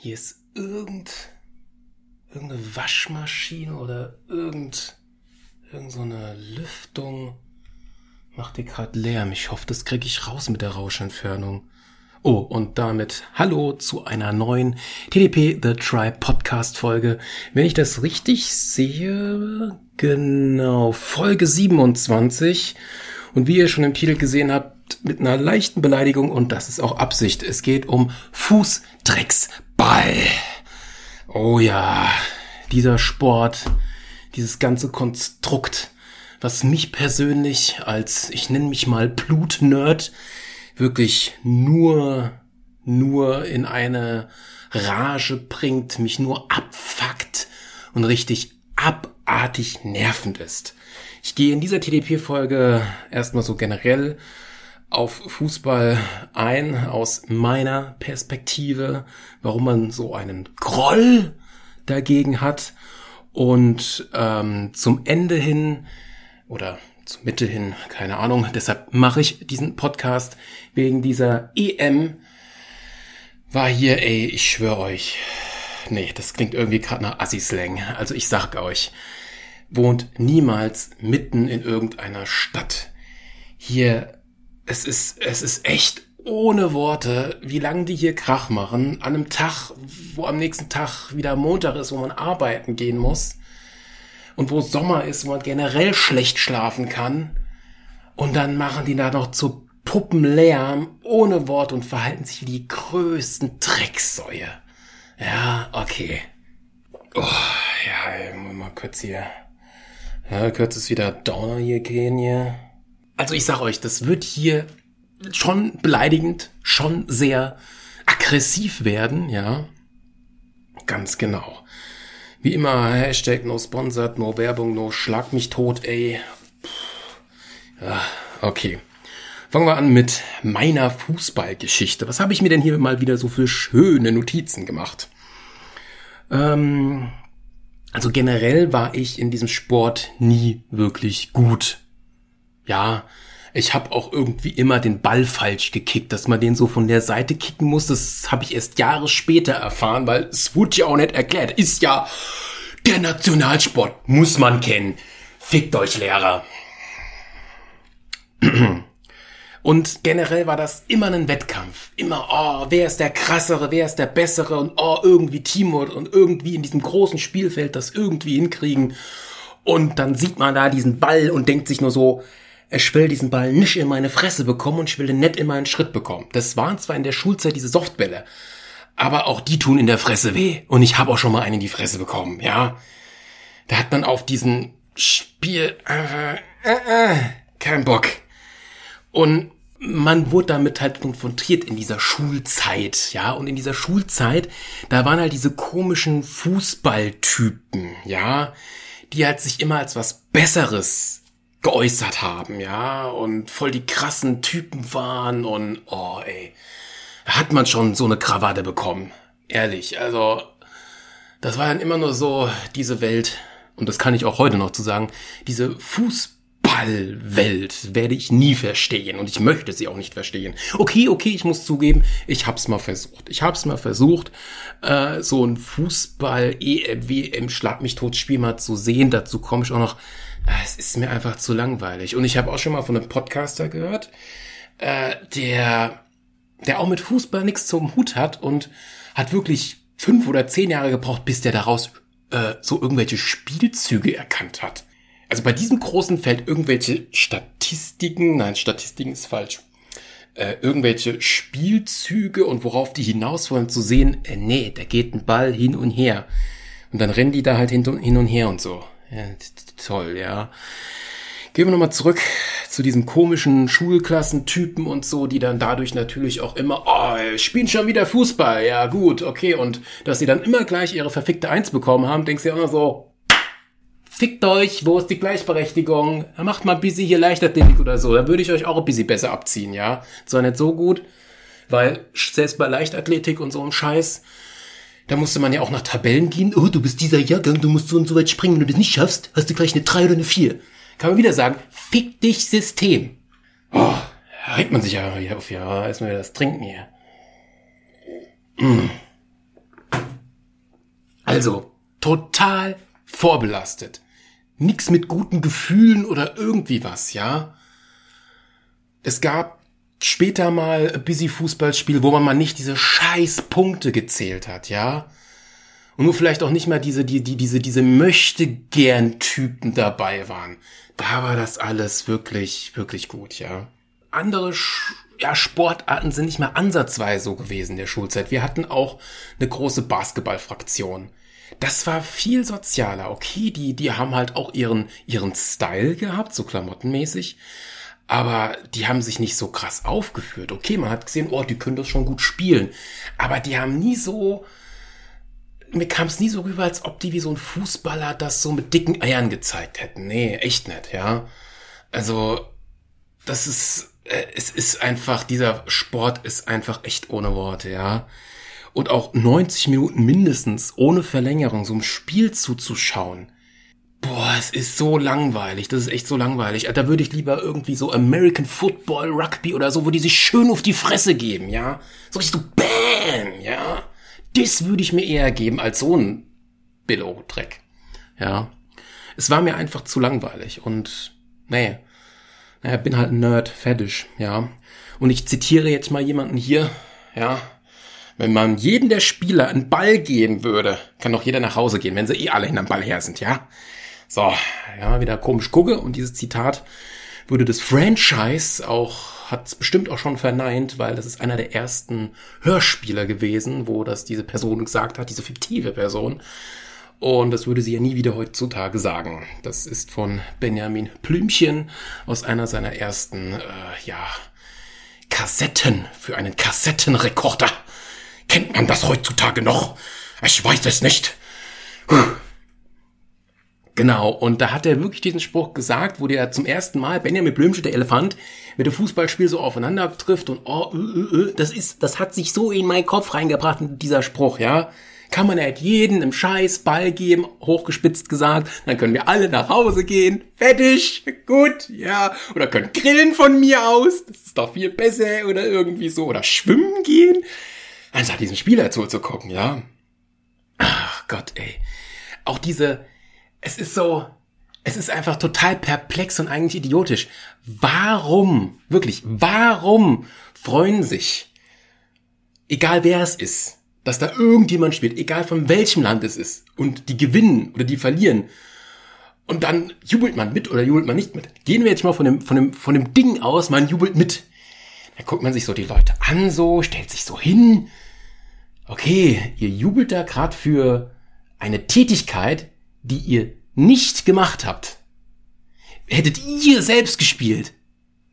Hier ist irgend, irgendeine Waschmaschine oder irgend, irgend so eine Lüftung. Macht die gerade Lärm. Ich hoffe, das kriege ich raus mit der Rauschentfernung. Oh, und damit hallo zu einer neuen TDP The Tribe Podcast Folge. Wenn ich das richtig sehe, genau, Folge 27. Und wie ihr schon im Titel gesehen habt, mit einer leichten Beleidigung und das ist auch Absicht. Es geht um Fußdrecksball. Oh ja, dieser Sport, dieses ganze Konstrukt, was mich persönlich als, ich nenne mich mal Blut-Nerd, wirklich nur, nur in eine Rage bringt, mich nur abfuckt und richtig abartig nervend ist. Ich gehe in dieser TDP-Folge erstmal so generell auf Fußball ein aus meiner Perspektive, warum man so einen Groll dagegen hat und ähm, zum Ende hin oder zur Mitte hin, keine Ahnung, deshalb mache ich diesen Podcast wegen dieser EM. War hier, ey, ich schwöre euch, nee, das klingt irgendwie gerade nach Assi-Slang. Also ich sag euch, wohnt niemals mitten in irgendeiner Stadt. Hier es ist, es ist echt ohne Worte, wie lange die hier Krach machen, an einem Tag, wo am nächsten Tag wieder Montag ist, wo man arbeiten gehen muss und wo Sommer ist, wo man generell schlecht schlafen kann und dann machen die da noch zu Puppenlärm ohne Wort und verhalten sich wie die größten Drecksäue. Ja, okay. Oh, ja, mal kurz hier. Ja, kurz ist wieder Downer hier gehen hier. Also ich sag euch, das wird hier schon beleidigend, schon sehr aggressiv werden, ja. Ganz genau. Wie immer, Hashtag no sponsored, no Werbung, no schlag mich tot, ey. Ja, okay. Fangen wir an mit meiner Fußballgeschichte. Was habe ich mir denn hier mal wieder so für schöne Notizen gemacht? Ähm, also generell war ich in diesem Sport nie wirklich gut ja, ich habe auch irgendwie immer den Ball falsch gekickt, dass man den so von der Seite kicken muss. Das habe ich erst Jahre später erfahren, weil es wurde ja auch nicht erklärt. Ist ja der Nationalsport, muss man kennen. Fickt euch, Lehrer. Und generell war das immer ein Wettkampf. Immer, oh, wer ist der krassere, wer ist der bessere und oh, irgendwie Teamwork und irgendwie in diesem großen Spielfeld das irgendwie hinkriegen. Und dann sieht man da diesen Ball und denkt sich nur so, ich will diesen Ball nicht in meine Fresse bekommen und ich will den nicht in meinen Schritt bekommen. Das waren zwar in der Schulzeit diese Softbälle, aber auch die tun in der Fresse weh. Und ich habe auch schon mal einen in die Fresse bekommen, ja. Da hat man auf diesen Spiel äh, äh, äh, keinen Bock. Und man wurde damit halt konfrontiert in dieser Schulzeit, ja, und in dieser Schulzeit, da waren halt diese komischen Fußballtypen, ja, die halt sich immer als was Besseres geäußert haben, ja, und voll die krassen Typen waren und, oh, ey, da hat man schon so eine Krawatte bekommen. Ehrlich, also, das war dann immer nur so diese Welt, und das kann ich auch heute noch zu sagen, diese Fußballwelt werde ich nie verstehen und ich möchte sie auch nicht verstehen. Okay, okay, ich muss zugeben, ich hab's mal versucht. Ich hab's mal versucht, äh, so ein Fußball-EWM Schlag mich tot Spiel mal zu sehen. Dazu komme ich auch noch es ist mir einfach zu langweilig. Und ich habe auch schon mal von einem Podcaster gehört, äh, der, der auch mit Fußball nichts zum Hut hat und hat wirklich fünf oder zehn Jahre gebraucht, bis der daraus äh, so irgendwelche Spielzüge erkannt hat. Also bei diesem großen Feld irgendwelche Statistiken, nein, Statistiken ist falsch, äh, irgendwelche Spielzüge und worauf die hinaus wollen zu sehen, äh, nee, da geht ein Ball hin und her. Und dann rennen die da halt hin und her und so. Ja, toll, ja. Gehen wir nochmal zurück zu diesen komischen Schulklassentypen und so, die dann dadurch natürlich auch immer, oh, spielen schon wieder Fußball, ja gut, okay, und dass sie dann immer gleich ihre verfickte Eins bekommen haben, denkst du ja immer so, fickt euch, wo ist die Gleichberechtigung? Macht mal ein bisschen hier Leichtathletik oder so, da würde ich euch auch ein bisschen besser abziehen, ja. Zwar nicht so gut, weil selbst bei Leichtathletik und so einem Scheiß, da musste man ja auch nach Tabellen gehen. Oh, du bist dieser Jahrgang, du musst so und so weit springen. Wenn du das nicht schaffst, hast du gleich eine 3 oder eine 4. Kann man wieder sagen, fick dich System. Oh, regt man sich ja wieder auf. Ja, erstmal wieder das Trinken hier. Mm. Also, total vorbelastet. Nix mit guten Gefühlen oder irgendwie was, ja. Es gab später mal busy Fußballspiel, wo man mal nicht diese scheiß Punkte gezählt hat, ja. Und nur vielleicht auch nicht mal diese, die, die, diese, diese möchte gern Typen dabei waren. Da war das alles wirklich, wirklich gut, ja. Andere ja, Sportarten sind nicht mehr ansatzweise so gewesen in der Schulzeit. Wir hatten auch eine große Basketballfraktion. Das war viel sozialer. Okay, die, die haben halt auch ihren, ihren Style gehabt, so klamottenmäßig. Aber die haben sich nicht so krass aufgeführt. Okay, man hat gesehen, oh, die können das schon gut spielen. Aber die haben nie so, mir kam es nie so rüber, als ob die wie so ein Fußballer das so mit dicken Eiern gezeigt hätten. Nee, echt nicht, ja. Also, das ist, äh, es ist einfach, dieser Sport ist einfach echt ohne Worte, ja. Und auch 90 Minuten mindestens ohne Verlängerung so ein Spiel zuzuschauen. Boah, es ist so langweilig. Das ist echt so langweilig. Da würde ich lieber irgendwie so American Football, Rugby oder so, wo die sich schön auf die Fresse geben, ja. So richtig so BAM, ja. Das würde ich mir eher geben als so ein Billo-Dreck. Ja. Es war mir einfach zu langweilig und, nee naja, bin halt ein Nerd, fertig, ja. Und ich zitiere jetzt mal jemanden hier, ja. Wenn man jedem der Spieler einen Ball geben würde, kann doch jeder nach Hause gehen, wenn sie eh alle hinterm Ball her sind, ja. So, ja, wieder komisch gucke und dieses Zitat würde das Franchise auch, hat es bestimmt auch schon verneint, weil das ist einer der ersten Hörspieler gewesen, wo das diese Person gesagt hat, diese fiktive Person. Und das würde sie ja nie wieder heutzutage sagen. Das ist von Benjamin Blümchen aus einer seiner ersten, äh, ja, Kassetten für einen Kassettenrekorder. Kennt man das heutzutage noch? Ich weiß es nicht. Puh. Genau, und da hat er wirklich diesen Spruch gesagt, wo der zum ersten Mal Benjamin Blümchen, der Elefant, mit dem Fußballspiel so aufeinander trifft und oh, äh, äh, das ist, das hat sich so in meinen Kopf reingebracht, dieser Spruch, ja kann man halt jeden im Scheiß Ball geben, hochgespitzt gesagt, dann können wir alle nach Hause gehen, fertig, gut, ja, oder können grillen von mir aus, das ist doch viel besser, oder irgendwie so, oder schwimmen gehen, anstatt diesen Spieler zuzugucken, ja. Ach Gott, ey. Auch diese, es ist so, es ist einfach total perplex und eigentlich idiotisch. Warum, wirklich, warum freuen sich, egal wer es ist, dass da irgendjemand spielt, egal von welchem Land es ist, und die gewinnen oder die verlieren. Und dann jubelt man mit oder jubelt man nicht mit. Gehen wir jetzt mal von dem, von dem, von dem Ding aus, man jubelt mit. Da guckt man sich so die Leute an, so, stellt sich so hin. Okay, ihr jubelt da gerade für eine Tätigkeit, die ihr nicht gemacht habt. Hättet ihr selbst gespielt,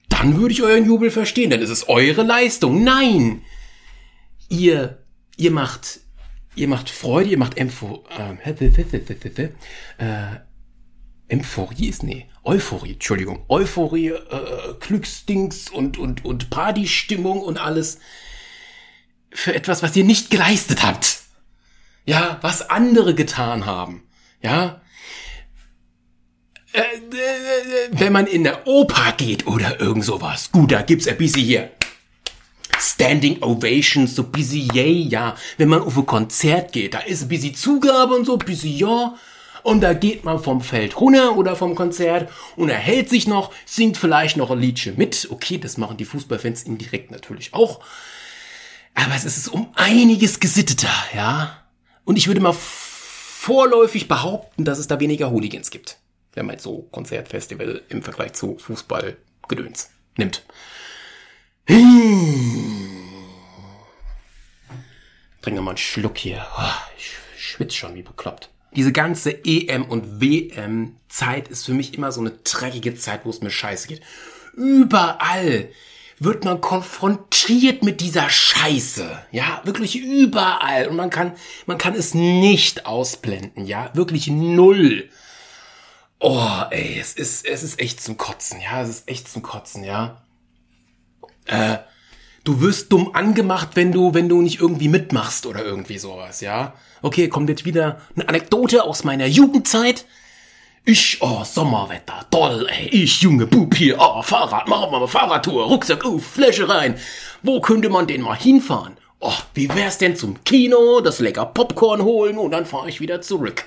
dann würde ich euren Jubel verstehen, denn es ist eure Leistung. Nein! Ihr ihr macht, ihr macht Freude, ihr macht Empho, äh, äh, Emphorie ist, nee, Euphorie, Entschuldigung, Euphorie, äh, Glücksdings und, und, und Partystimmung und alles für etwas, was ihr nicht geleistet habt. Ja, was andere getan haben. Ja, äh, äh, wenn man in der Oper geht oder irgend sowas. Gut, da gibt's ein bisschen hier Standing Ovations, so busy yay, ja. Wenn man auf ein Konzert geht, da ist ein bisschen Zugabe und so, busy ja. Und da geht man vom Feld runter oder vom Konzert und er hält sich noch, singt vielleicht noch ein Liedchen mit. Okay, das machen die Fußballfans indirekt natürlich auch. Aber es ist um einiges gesitteter, ja. Und ich würde mal vorläufig behaupten, dass es da weniger Hooligans gibt. Wenn man so Konzertfestival im Vergleich zu Fußballgedöns nimmt. Hm. Trink nochmal einen Schluck hier. Oh, ich schwitze schon wie bekloppt. Diese ganze EM und WM Zeit ist für mich immer so eine dreckige Zeit, wo es mir scheiße geht. Überall wird man konfrontiert mit dieser Scheiße. Ja, wirklich überall. Und man kann, man kann es nicht ausblenden. Ja, wirklich null. Oh, ey, es ist, es ist echt zum Kotzen. Ja, es ist echt zum Kotzen. Ja äh, du wirst dumm angemacht, wenn du, wenn du nicht irgendwie mitmachst oder irgendwie sowas, ja. Okay, kommt jetzt wieder eine Anekdote aus meiner Jugendzeit. Ich, oh, Sommerwetter, toll, ey, ich, junge Bub hier, oh, Fahrrad, machen wir mal Fahrradtour, Rucksack, uh, Fläche rein. Wo könnte man denn mal hinfahren? Oh, wie wär's denn zum Kino, das lecker Popcorn holen und dann fahre ich wieder zurück.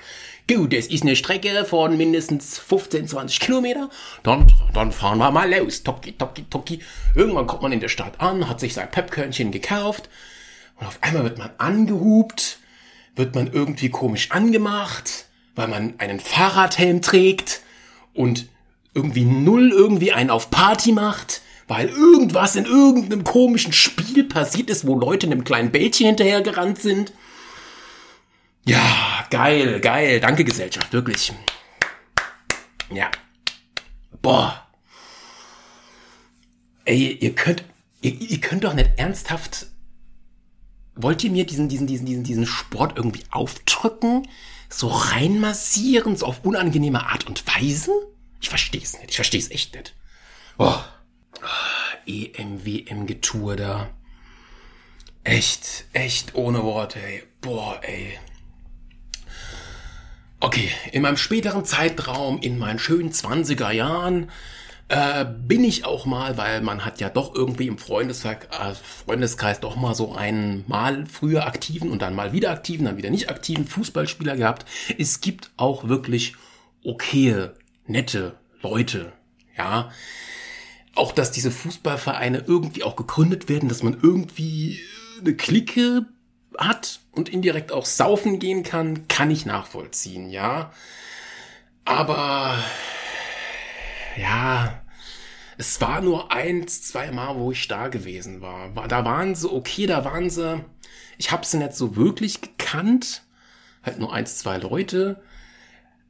Gut, es ist eine Strecke von mindestens 15, 20 Kilometer. Dann, dann fahren wir mal los. Toki, toki, toki. Irgendwann kommt man in der Stadt an, hat sich sein Pepkörnchen gekauft. Und auf einmal wird man angehupt, wird man irgendwie komisch angemacht, weil man einen Fahrradhelm trägt und irgendwie null irgendwie einen auf Party macht, weil irgendwas in irgendeinem komischen Spiel passiert ist, wo Leute einem kleinen Bällchen hinterhergerannt sind. Ja, geil, geil. Danke, Gesellschaft, wirklich. Ja. Boah. Ey, ihr könnt, ihr, ihr könnt doch nicht ernsthaft. Wollt ihr mir diesen, diesen, diesen, diesen, diesen Sport irgendwie aufdrücken? So reinmassieren, so auf unangenehme Art und Weise? Ich versteh's nicht. Ich versteh's echt nicht. Boah. EM, WM-Getue da. Echt, echt ohne Worte, ey. Boah, ey. Okay, in meinem späteren Zeitraum, in meinen schönen 20er Jahren, äh, bin ich auch mal, weil man hat ja doch irgendwie im Freundeskreis, äh, Freundeskreis doch mal so einen mal früher aktiven und dann mal wieder aktiven, dann wieder nicht aktiven Fußballspieler gehabt. Es gibt auch wirklich okaye, nette Leute, ja. Auch, dass diese Fußballvereine irgendwie auch gegründet werden, dass man irgendwie eine Clique hat und indirekt auch saufen gehen kann, kann ich nachvollziehen, ja. Aber ja, es war nur eins, zwei Mal, wo ich da gewesen war. Da waren sie okay, da waren sie. Ich habe sie nicht so wirklich gekannt. Halt nur eins, zwei Leute.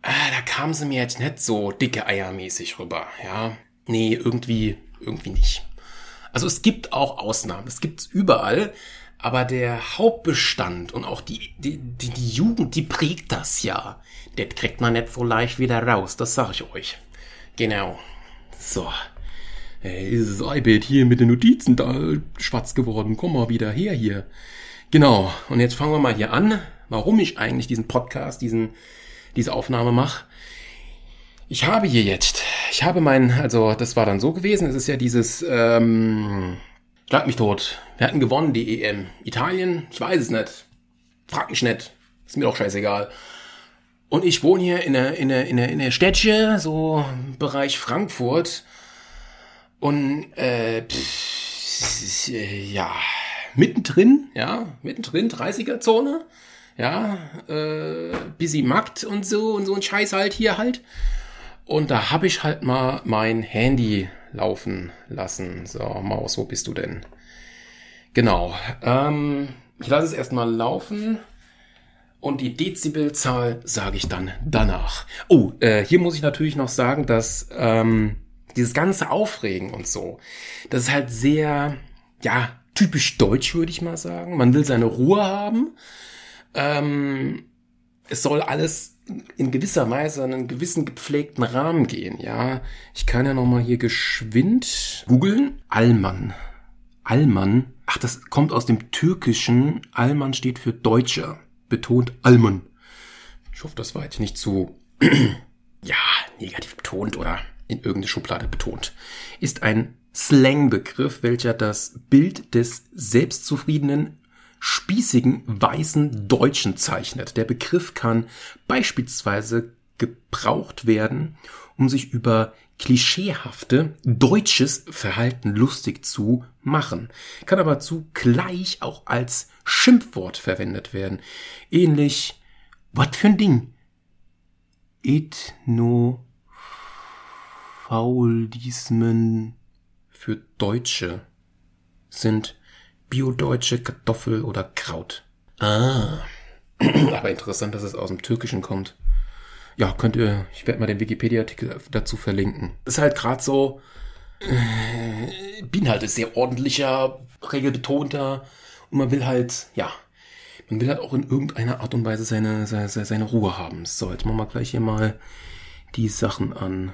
Äh, da kamen sie mir jetzt nicht so dicke Eiermäßig rüber, ja. Nee, irgendwie, irgendwie nicht. Also es gibt auch Ausnahmen. Es gibt's überall. Aber der Hauptbestand und auch die, die, die, die Jugend, die prägt das ja. Das kriegt man nicht so leicht wieder raus, das sag ich euch. Genau. So. Hey, ist das iPad hier mit den Notizen da schwarz geworden. Komm mal wieder her hier. Genau. Und jetzt fangen wir mal hier an, warum ich eigentlich diesen Podcast, diesen, diese Aufnahme mache. Ich habe hier jetzt, ich habe mein, also das war dann so gewesen, es ist ja dieses, ähm, Schlag mich tot. Wir hatten gewonnen, die EM. Italien? Ich weiß es nicht. Frag mich nicht. Ist mir doch scheißegal. Und ich wohne hier in der, in der, in der, in der Städtche, so Bereich Frankfurt. Und, äh, pff, ja, mittendrin, ja, mittendrin, 30er-Zone. Ja, äh, busy Markt und so und so ein Scheiß halt hier halt. Und da habe ich halt mal mein Handy laufen lassen. So, Maus, wo bist du denn? Genau. Ähm, ich lasse es erstmal laufen. Und die Dezibelzahl sage ich dann danach. Oh, äh, hier muss ich natürlich noch sagen, dass ähm, dieses ganze Aufregen und so, das ist halt sehr, ja, typisch deutsch, würde ich mal sagen. Man will seine Ruhe haben. Ähm, es soll alles in gewisser Weise einen gewissen gepflegten Rahmen gehen, ja. Ich kann ja nochmal hier geschwind googeln. Allmann. Allmann. Ach, das kommt aus dem Türkischen. Allmann steht für Deutscher. Betont Allmann. Ich hoffe, das war jetzt nicht zu, ja, negativ betont oder in irgendeine Schublade betont. Ist ein Slangbegriff, welcher das Bild des selbstzufriedenen, spießigen weißen Deutschen zeichnet. Der Begriff kann beispielsweise gebraucht werden, um sich über klischeehafte deutsches Verhalten lustig zu machen, kann aber zugleich auch als Schimpfwort verwendet werden. Ähnlich, was für ein Ding? Ethnofaulismen für Deutsche sind biodeutsche Kartoffel oder Kraut. Ah. Aber interessant, dass es aus dem Türkischen kommt. Ja, könnt ihr, ich werde mal den Wikipedia-Artikel dazu verlinken. Ist halt gerade so, äh, bin halt sehr ordentlicher, regelbetonter und man will halt, ja, man will halt auch in irgendeiner Art und Weise seine, seine, seine Ruhe haben. So, jetzt machen wir gleich hier mal die Sachen an.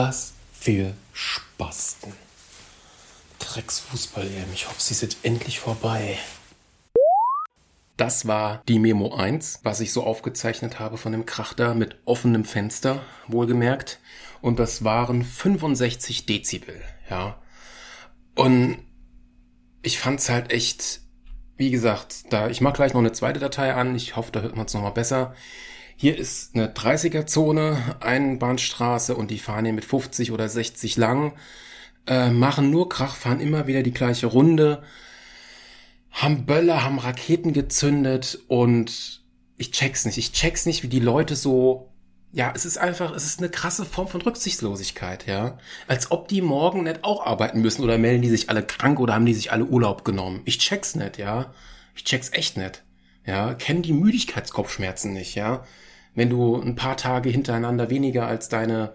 Was für Spasten. Drecksfußball, ey. Ich hoffe, sie jetzt endlich vorbei. Das war die Memo 1, was ich so aufgezeichnet habe von dem Krachter mit offenem Fenster, wohlgemerkt. Und das waren 65 Dezibel, ja. Und ich fand's halt echt, wie gesagt, da, ich mach gleich noch eine zweite Datei an. Ich hoffe, da hört man es nochmal besser. Hier ist eine 30er-Zone, Einbahnstraße und die fahren hier mit 50 oder 60 lang, äh, machen nur Krach, fahren immer wieder die gleiche Runde, haben Böller, haben Raketen gezündet und ich check's nicht. Ich check's nicht, wie die Leute so, ja, es ist einfach, es ist eine krasse Form von Rücksichtslosigkeit, ja. Als ob die morgen nicht auch arbeiten müssen oder melden die sich alle krank oder haben die sich alle Urlaub genommen. Ich check's nicht, ja. Ich check's echt nicht. Ja, kennen die Müdigkeitskopfschmerzen nicht, ja wenn du ein paar Tage hintereinander weniger als deine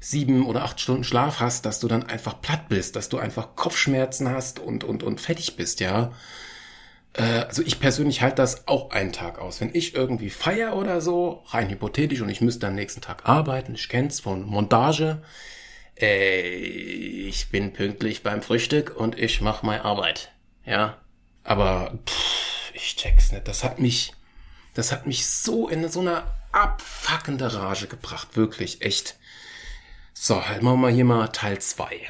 sieben oder acht Stunden Schlaf hast, dass du dann einfach platt bist, dass du einfach Kopfschmerzen hast und, und, und fertig bist, ja. Äh, also ich persönlich halte das auch einen Tag aus. Wenn ich irgendwie feier oder so, rein hypothetisch, und ich müsste am nächsten Tag arbeiten, ich kenn's von Montage, äh, ich bin pünktlich beim Frühstück und ich mach meine Arbeit, ja. Aber pff, ich check's nicht. Das hat mich, das hat mich so in so einer abfuckende Rage gebracht. Wirklich, echt. So, halt machen wir hier mal Teil 2.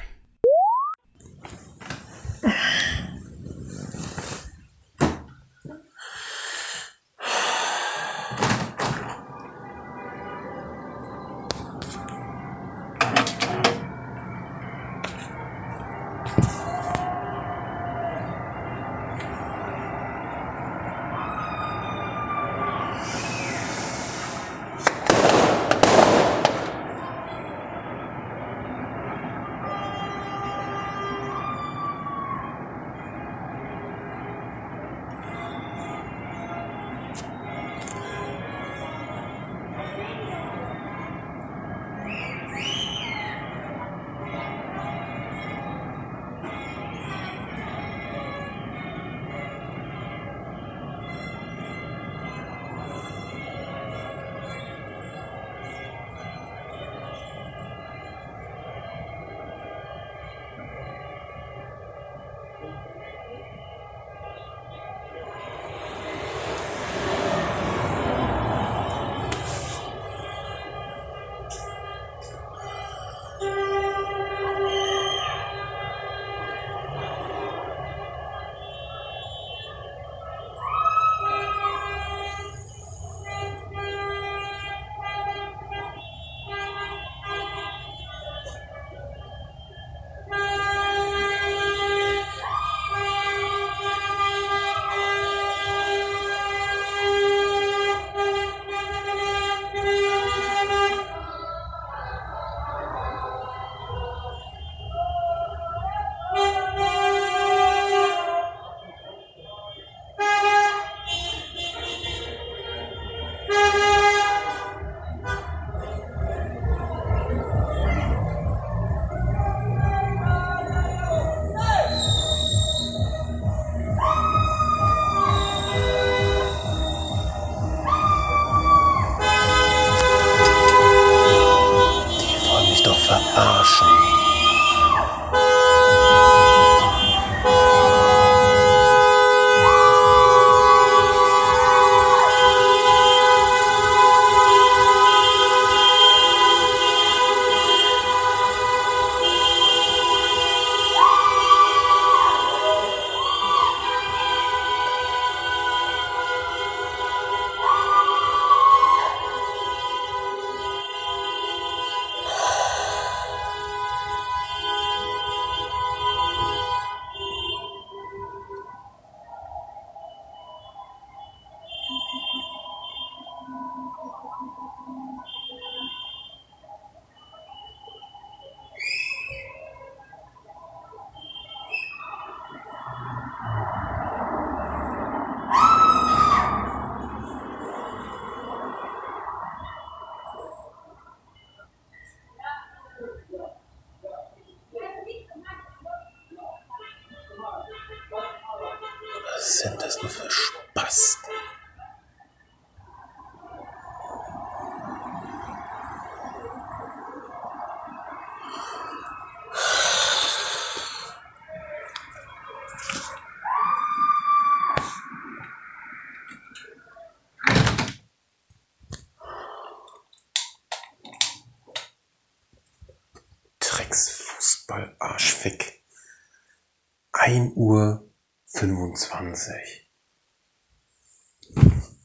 Uhr 25.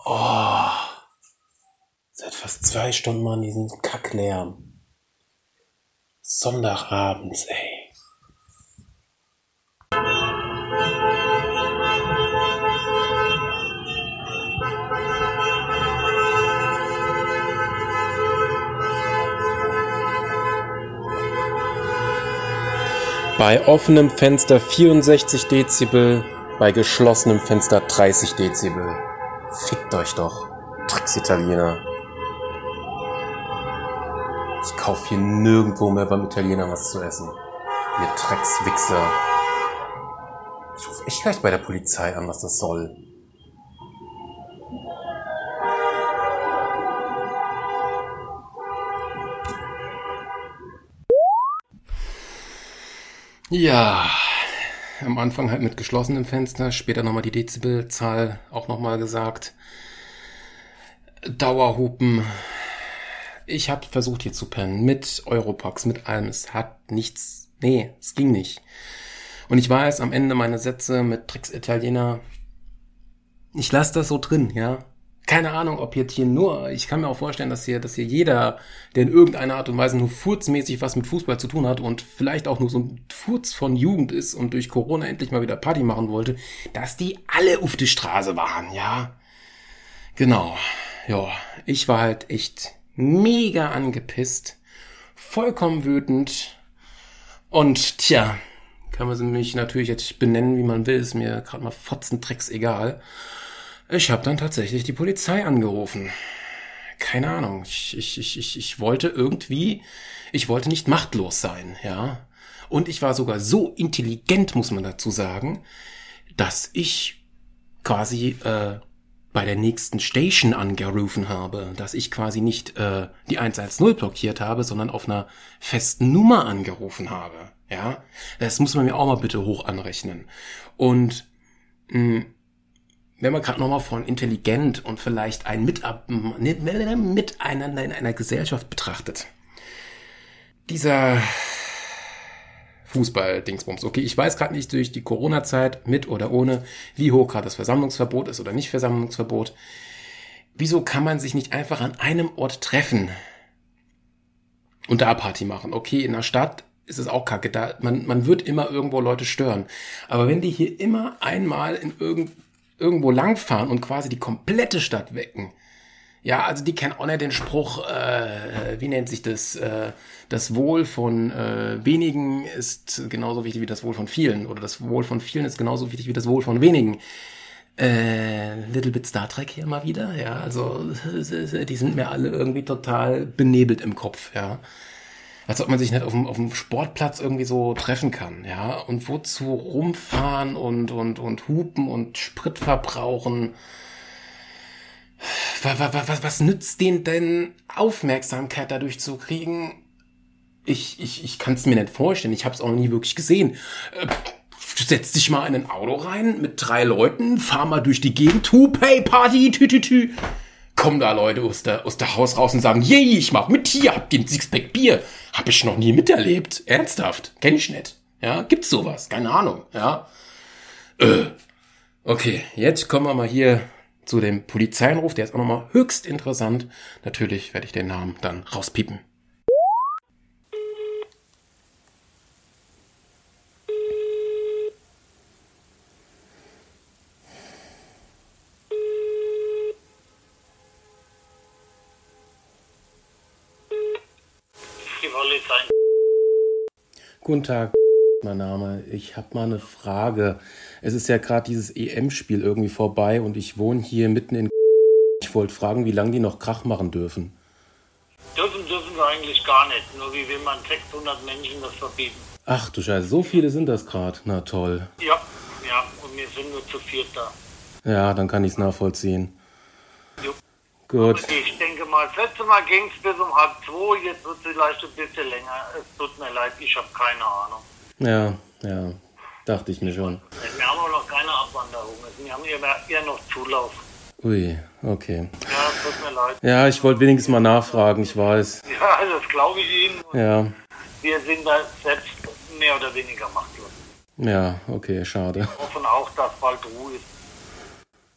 Oh. Seit fast zwei Stunden mal in diesem Kacklärm. Sonntagabends, ey. Bei offenem Fenster 64 Dezibel, bei geschlossenem Fenster 30 Dezibel. Fickt euch doch, Drecks-Italiener. Ich kauf hier nirgendwo mehr beim Italiener was zu essen. Ihr Dreckswichser. Ich rufe echt gleich bei der Polizei an, was das soll. Ja, am Anfang halt mit geschlossenem Fenster, später nochmal die Dezibelzahl auch nochmal gesagt. Dauerhupen. Ich habe versucht hier zu pennen mit Europax, mit allem. Es hat nichts. Nee, es ging nicht. Und ich weiß, am Ende meine Sätze mit Tricks Italiener. Ich lasse das so drin, ja keine Ahnung, ob jetzt hier nur, ich kann mir auch vorstellen, dass hier, dass hier jeder, der in irgendeiner Art und Weise nur furzmäßig was mit Fußball zu tun hat und vielleicht auch nur so ein Furz von Jugend ist und durch Corona endlich mal wieder Party machen wollte, dass die alle auf die Straße waren, ja. Genau. Ja, ich war halt echt mega angepisst, vollkommen wütend und tja, kann man mich natürlich jetzt benennen, wie man will, ist mir gerade mal fotzendrecks egal. Ich habe dann tatsächlich die Polizei angerufen. Keine Ahnung. Ich, ich, ich, ich, wollte irgendwie, ich wollte nicht machtlos sein, ja. Und ich war sogar so intelligent, muss man dazu sagen, dass ich quasi äh, bei der nächsten Station angerufen habe, dass ich quasi nicht äh, die 110 blockiert habe, sondern auf einer festen Nummer angerufen habe. Ja, das muss man mir auch mal bitte hoch anrechnen. Und mh, wenn man gerade nochmal von intelligent und vielleicht ein Mitab Miteinander in einer Gesellschaft betrachtet. Dieser Fußball-Dingsbums. Okay, ich weiß gerade nicht durch die Corona-Zeit, mit oder ohne, wie hoch gerade das Versammlungsverbot ist oder nicht Versammlungsverbot. Wieso kann man sich nicht einfach an einem Ort treffen und da Party machen? Okay, in der Stadt ist es auch kacke. Da, man, man wird immer irgendwo Leute stören. Aber wenn die hier immer einmal in irgendeinem irgendwo langfahren und quasi die komplette Stadt wecken. Ja, also die kennen auch nicht den Spruch, äh, wie nennt sich das? Äh, das Wohl von äh, wenigen ist genauso wichtig wie das Wohl von vielen. Oder das Wohl von vielen ist genauso wichtig wie das Wohl von wenigen. Äh, Little Bit Star Trek hier mal wieder, ja. Also die sind mir alle irgendwie total benebelt im Kopf, ja als ob man sich nicht auf dem, auf dem Sportplatz irgendwie so treffen kann, ja. Und wozu rumfahren und, und, und hupen und Sprit verbrauchen? Was, was, was, was nützt denen denn Aufmerksamkeit dadurch zu kriegen? Ich, ich, ich kann es mir nicht vorstellen. Ich habe es auch nie wirklich gesehen. Äh, setz dich mal in ein Auto rein mit drei Leuten, fahr mal durch die Gegend, hup, hey, Party, tü, tü, tü kommen da Leute aus der, aus der Haus raus und sagen, yay, ich mach mit hier, habt ihr ein Sixpack Bier? Hab ich noch nie miterlebt. Ernsthaft. Kenn ich nicht. Ja, gibt's sowas? Keine Ahnung. Ja. Äh. Okay, jetzt kommen wir mal hier zu dem Polizeienruf. Der ist auch nochmal höchst interessant. Natürlich werde ich den Namen dann rauspiepen. Guten Tag, mein Name. Ich habe mal eine Frage. Es ist ja gerade dieses EM-Spiel irgendwie vorbei und ich wohne hier mitten in. Ich wollte fragen, wie lange die noch Krach machen dürfen. Dürfen dürfen wir eigentlich gar nicht. Nur wie will man 600 Menschen das verbieten? Ach du Scheiße, so viele sind das gerade. Na toll. Ja, ja, und wir sind nur zu viert da. Ja, dann kann ich es nachvollziehen. Gut. Ich denke mal, das letzte Mal ging es bis um halb zwei, jetzt wird es vielleicht ein bisschen länger. Es tut mir leid, ich habe keine Ahnung. Ja, ja, dachte ich mir schon. Wir haben auch noch keine Abwanderung, wir haben eher, noch Zulauf. Ui, okay. Ja, es tut mir leid. Ja, ich wollte wenigstens mal nachfragen, ich weiß. Ja, das glaube ich Ihnen. Ja. wir sind da selbst mehr oder weniger machtlos. Ja, okay, schade. Wir hoffen auch, dass bald Ruhe ist.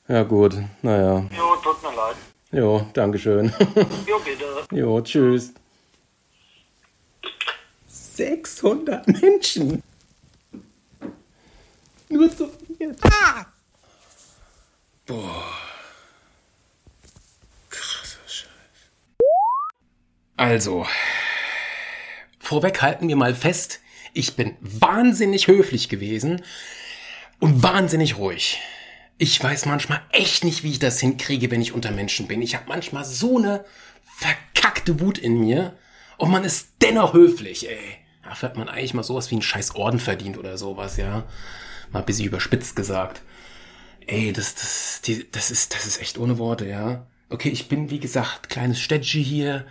Ja, gut. Naja. Jo, tut mir leid. Jo, Dankeschön. Jo, bitte. jo, tschüss. 600 Menschen. Nur zu viert. Ah! Boah. Krasser Scheiß. Also, vorweg halten wir mal fest, ich bin wahnsinnig höflich gewesen und wahnsinnig ruhig. Ich weiß manchmal echt nicht, wie ich das hinkriege, wenn ich unter Menschen bin. Ich habe manchmal so eine verkackte Wut in mir und man ist dennoch höflich, ey. Dafür hat man eigentlich mal sowas wie einen scheiß Orden verdient oder sowas, ja. Mal ein bisschen überspitzt gesagt. Ey, das, das, die, das ist, das ist echt ohne Worte, ja. Okay, ich bin, wie gesagt, kleines Städtchen hier.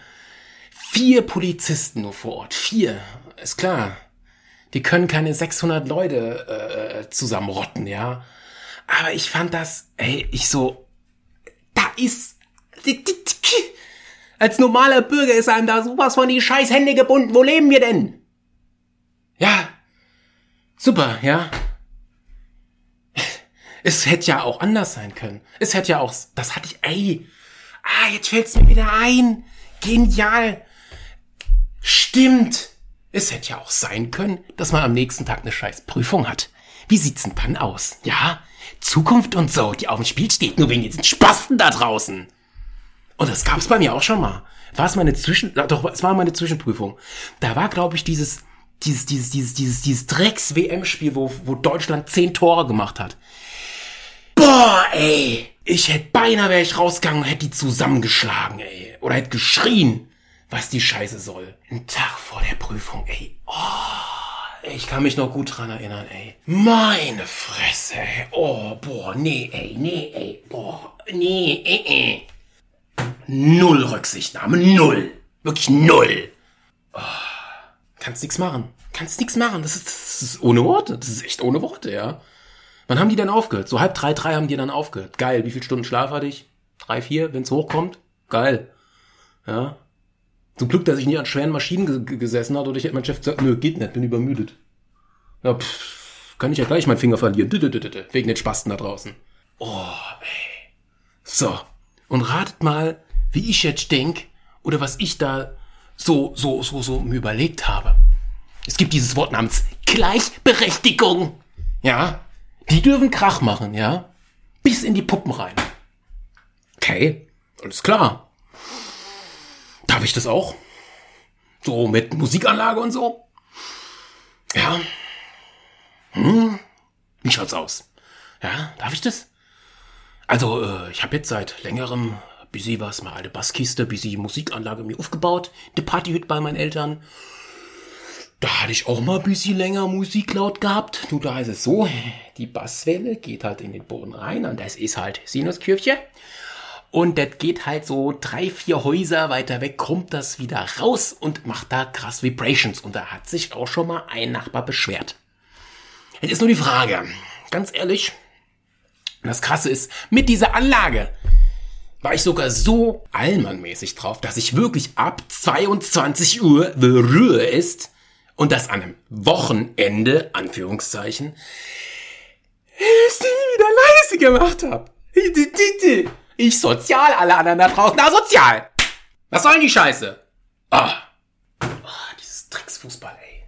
Vier Polizisten nur vor Ort. Vier. Ist klar. Die können keine 600 Leute äh, zusammenrotten, ja. Aber ich fand das, ey, ich so, da ist, als normaler Bürger ist einem da sowas von die scheiß Hände gebunden. Wo leben wir denn? Ja, super, ja. Es hätte ja auch anders sein können. Es hätte ja auch, das hatte ich, ey, ah, jetzt fällt's mir wieder ein. Genial. Stimmt. Es hätte ja auch sein können, dass man am nächsten Tag eine scheiß Prüfung hat. Wie sieht's denn dann aus? Ja? Zukunft und so, die auf dem Spiel steht, nur wegen diesen Spasten da draußen. Und das gab's bei mir auch schon mal. War es meine Zwischen, doch, es war meine Zwischenprüfung. Da war, glaube ich, dieses, dieses, dieses, dieses, dieses, dieses Drecks-WM-Spiel, wo, wo Deutschland zehn Tore gemacht hat. Boah, ey. Ich hätte beinahe wäre ich rausgegangen und hätte die zusammengeschlagen, ey. Oder hätte geschrien, was die Scheiße soll. Ein Tag vor der Prüfung, ey. Oh. Ich kann mich noch gut dran erinnern, ey. Meine Fresse, ey. Oh, boah, nee, ey, nee, ey. Boah, nee, ey, ey. Null Rücksichtnahme, null. Wirklich null. Oh, kannst nix machen. Kannst nix machen. Das ist, das ist ohne Worte. Das ist echt ohne Worte, ja. Wann haben die denn aufgehört? So halb drei, drei haben die dann aufgehört. Geil. Wie viele Stunden Schlaf hatte ich? Drei, vier, wenn's hochkommt? Geil. Ja. Zum Glück, dass ich nicht an schweren Maschinen gesessen hat oder ich hätte mein Chef gesagt, nö, geht nicht, bin übermüdet. Ja, pff, kann ich ja gleich meinen Finger verlieren. Wegen den Spasten da draußen. Oh, ey. So. Und ratet mal, wie ich jetzt denk oder was ich da so, so, so, so mir überlegt habe. Es gibt dieses Wort namens Gleichberechtigung. Ja. Die dürfen Krach machen, ja. Bis in die Puppen rein. Okay. Alles klar. Darf ich das auch? So mit Musikanlage und so? Ja. Hm? Wie schaut's aus? Ja, darf ich das? Also, äh, ich habe jetzt seit längerem busy was, mal alte Basskiste, busy Musikanlage mir aufgebaut, die Partyhütte bei meinen Eltern. Da hatte ich auch mal busy länger Musik laut gehabt. Du, da ist es so, die Basswelle geht halt in den Boden rein und das ist halt Sinuskirche. Und das geht halt so drei, vier Häuser weiter weg, kommt das wieder raus und macht da krass Vibrations. Und da hat sich auch schon mal ein Nachbar beschwert. Jetzt ist nur die Frage, ganz ehrlich, das Krasse ist, mit dieser Anlage war ich sogar so allmannmäßig drauf, dass ich wirklich ab 22 Uhr the ist und das an einem Wochenende, Anführungszeichen, es wieder leise gemacht habe. Ich sozial, alle anderen da draußen asozial. Was soll denn die Scheiße? Ah. Oh. oh, dieses Drecksfußball, ey.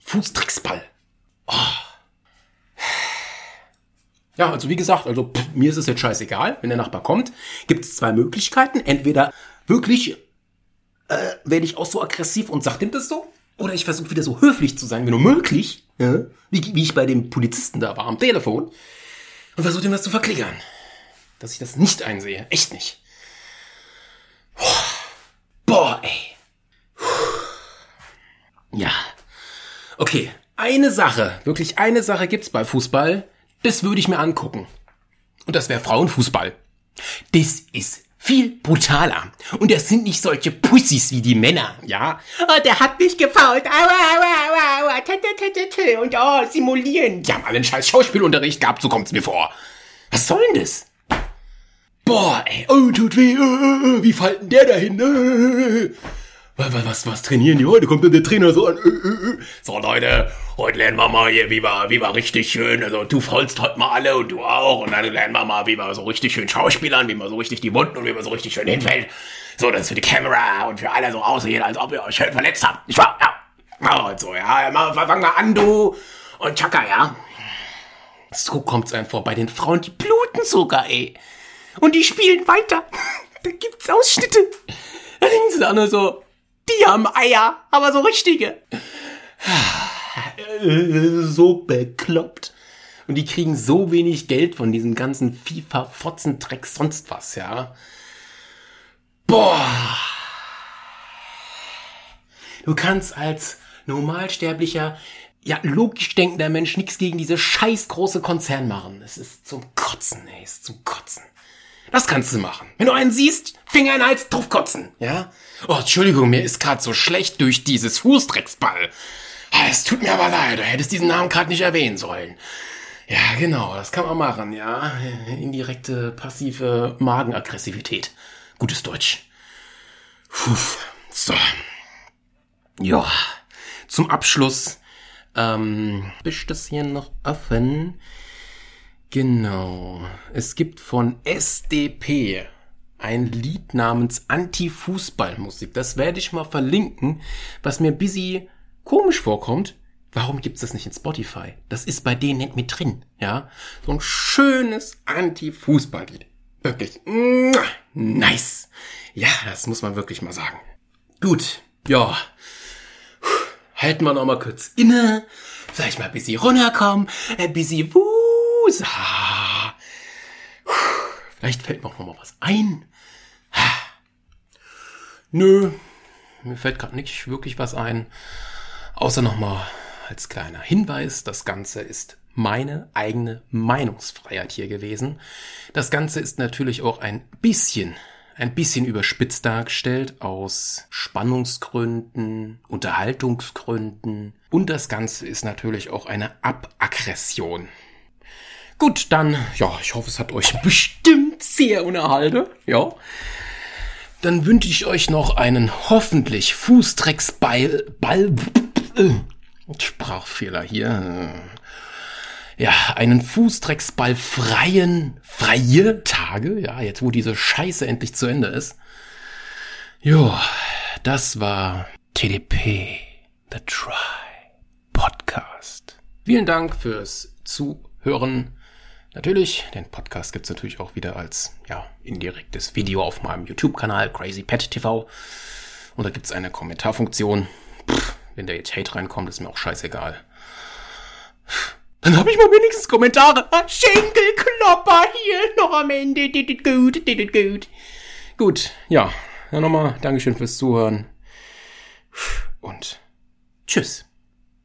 Fußtricksball. Oh. Ja, also wie gesagt, also pff, mir ist es jetzt scheißegal, wenn der Nachbar kommt, gibt es zwei Möglichkeiten. Entweder wirklich äh, werde ich auch so aggressiv und sag dem das so, oder ich versuche wieder so höflich zu sein, wenn nur möglich, ja, wie, wie ich bei dem Polizisten da war am Telefon, und versuche ihm das zu verklickern. Dass ich das nicht einsehe. Echt nicht. Boah, ey. Ja. Okay, eine Sache, wirklich eine Sache gibt's bei Fußball, das würde ich mir angucken. Und das wäre Frauenfußball. Das ist viel brutaler. Und das sind nicht solche Pussys wie die Männer, ja? Oh, der hat mich gefault. Aua, aua, aua, aua. Und oh, simulieren. Die haben alle einen scheiß Schauspielunterricht gehabt, so kommt's mir vor. Was soll denn das? Boah, ey, oh, tut weh, äh, äh, wie fällt denn der dahin? Äh, Was, was, was trainieren die heute? Kommt dann der Trainer so an. So, Leute, heute lernen wir mal hier, wie wir, wie wir richtig schön, also du faulst heute mal alle und du auch. Und dann lernen wir mal, wie wir so richtig schön Schauspielern, wie man so richtig die Wunden und wie man so richtig schön hinfällt. So, das ist für die Kamera und für alle so aussehen, als ob ihr euch schön verletzt habt. Nicht wahr? Ja. Und so, ja. Fang mal an, du. Und Chaka, ja. So kommt's einem vor bei den Frauen, die bluten sogar, ey. Und die spielen weiter. da gibt's Ausschnitte. Da denken sie dann nur so, die haben Eier, aber so richtige. So bekloppt. Und die kriegen so wenig Geld von diesem ganzen FIFA-Fotzentreck sonst was, ja. Boah. Du kannst als normalsterblicher, ja, logisch denkender Mensch nichts gegen diese scheiß große Konzern machen. Es ist zum Kotzen, ey, es ist zum Kotzen. Das kannst du machen. Wenn du einen siehst, Finger in den Hals, draufkotzen, ja? Oh, Entschuldigung, mir ist gerade so schlecht durch dieses Fußdrecksball. Ah, es tut mir aber leid, du hättest diesen Namen gerade nicht erwähnen sollen. Ja, genau, das kann man machen, ja. Indirekte, passive Magenaggressivität. Gutes Deutsch. Puh, so. Ja, zum Abschluss ähm, ist das hier noch offen. Genau. Es gibt von SDP ein Lied namens Anti-Fußballmusik. Das werde ich mal verlinken, was mir busy komisch vorkommt. Warum gibt's das nicht in Spotify? Das ist bei denen nicht mit drin, ja? So ein schönes Anti-Fußball-Lied. Wirklich. Nice. Ja, das muss man wirklich mal sagen. Gut. Ja. Halten wir noch mal kurz inne. Vielleicht mal ein bisschen runterkommen. Ein bisschen wuh Rosa. Vielleicht fällt mir auch noch mal was ein. Nö, mir fällt gerade nicht wirklich was ein. Außer noch mal als kleiner Hinweis, das Ganze ist meine eigene Meinungsfreiheit hier gewesen. Das Ganze ist natürlich auch ein bisschen, ein bisschen überspitzt dargestellt aus Spannungsgründen, Unterhaltungsgründen und das Ganze ist natürlich auch eine Abaggression. Gut, dann, ja, ich hoffe, es hat euch bestimmt sehr unterhalten. Ja. Dann wünsche ich euch noch einen hoffentlich Fußdrecksball, Ball, äh, Sprachfehler hier. Ja, einen Fußdrecksball freien, freie Tage. Ja, jetzt wo diese Scheiße endlich zu Ende ist. Jo, das war TDP, The Try Podcast. Vielen Dank fürs Zuhören. Natürlich, den Podcast gibt's natürlich auch wieder als ja, indirektes Video auf meinem YouTube-Kanal Crazy Pet TV. Und da gibt's eine Kommentarfunktion. Pff, wenn da jetzt Hate reinkommt, ist mir auch scheißegal. Dann habe ich mal wenigstens Kommentare. Ah, Schenkelklopper hier noch am Ende. Did it gut, did it gut. Gut, ja. Dann nochmal Dankeschön fürs Zuhören. Und tschüss.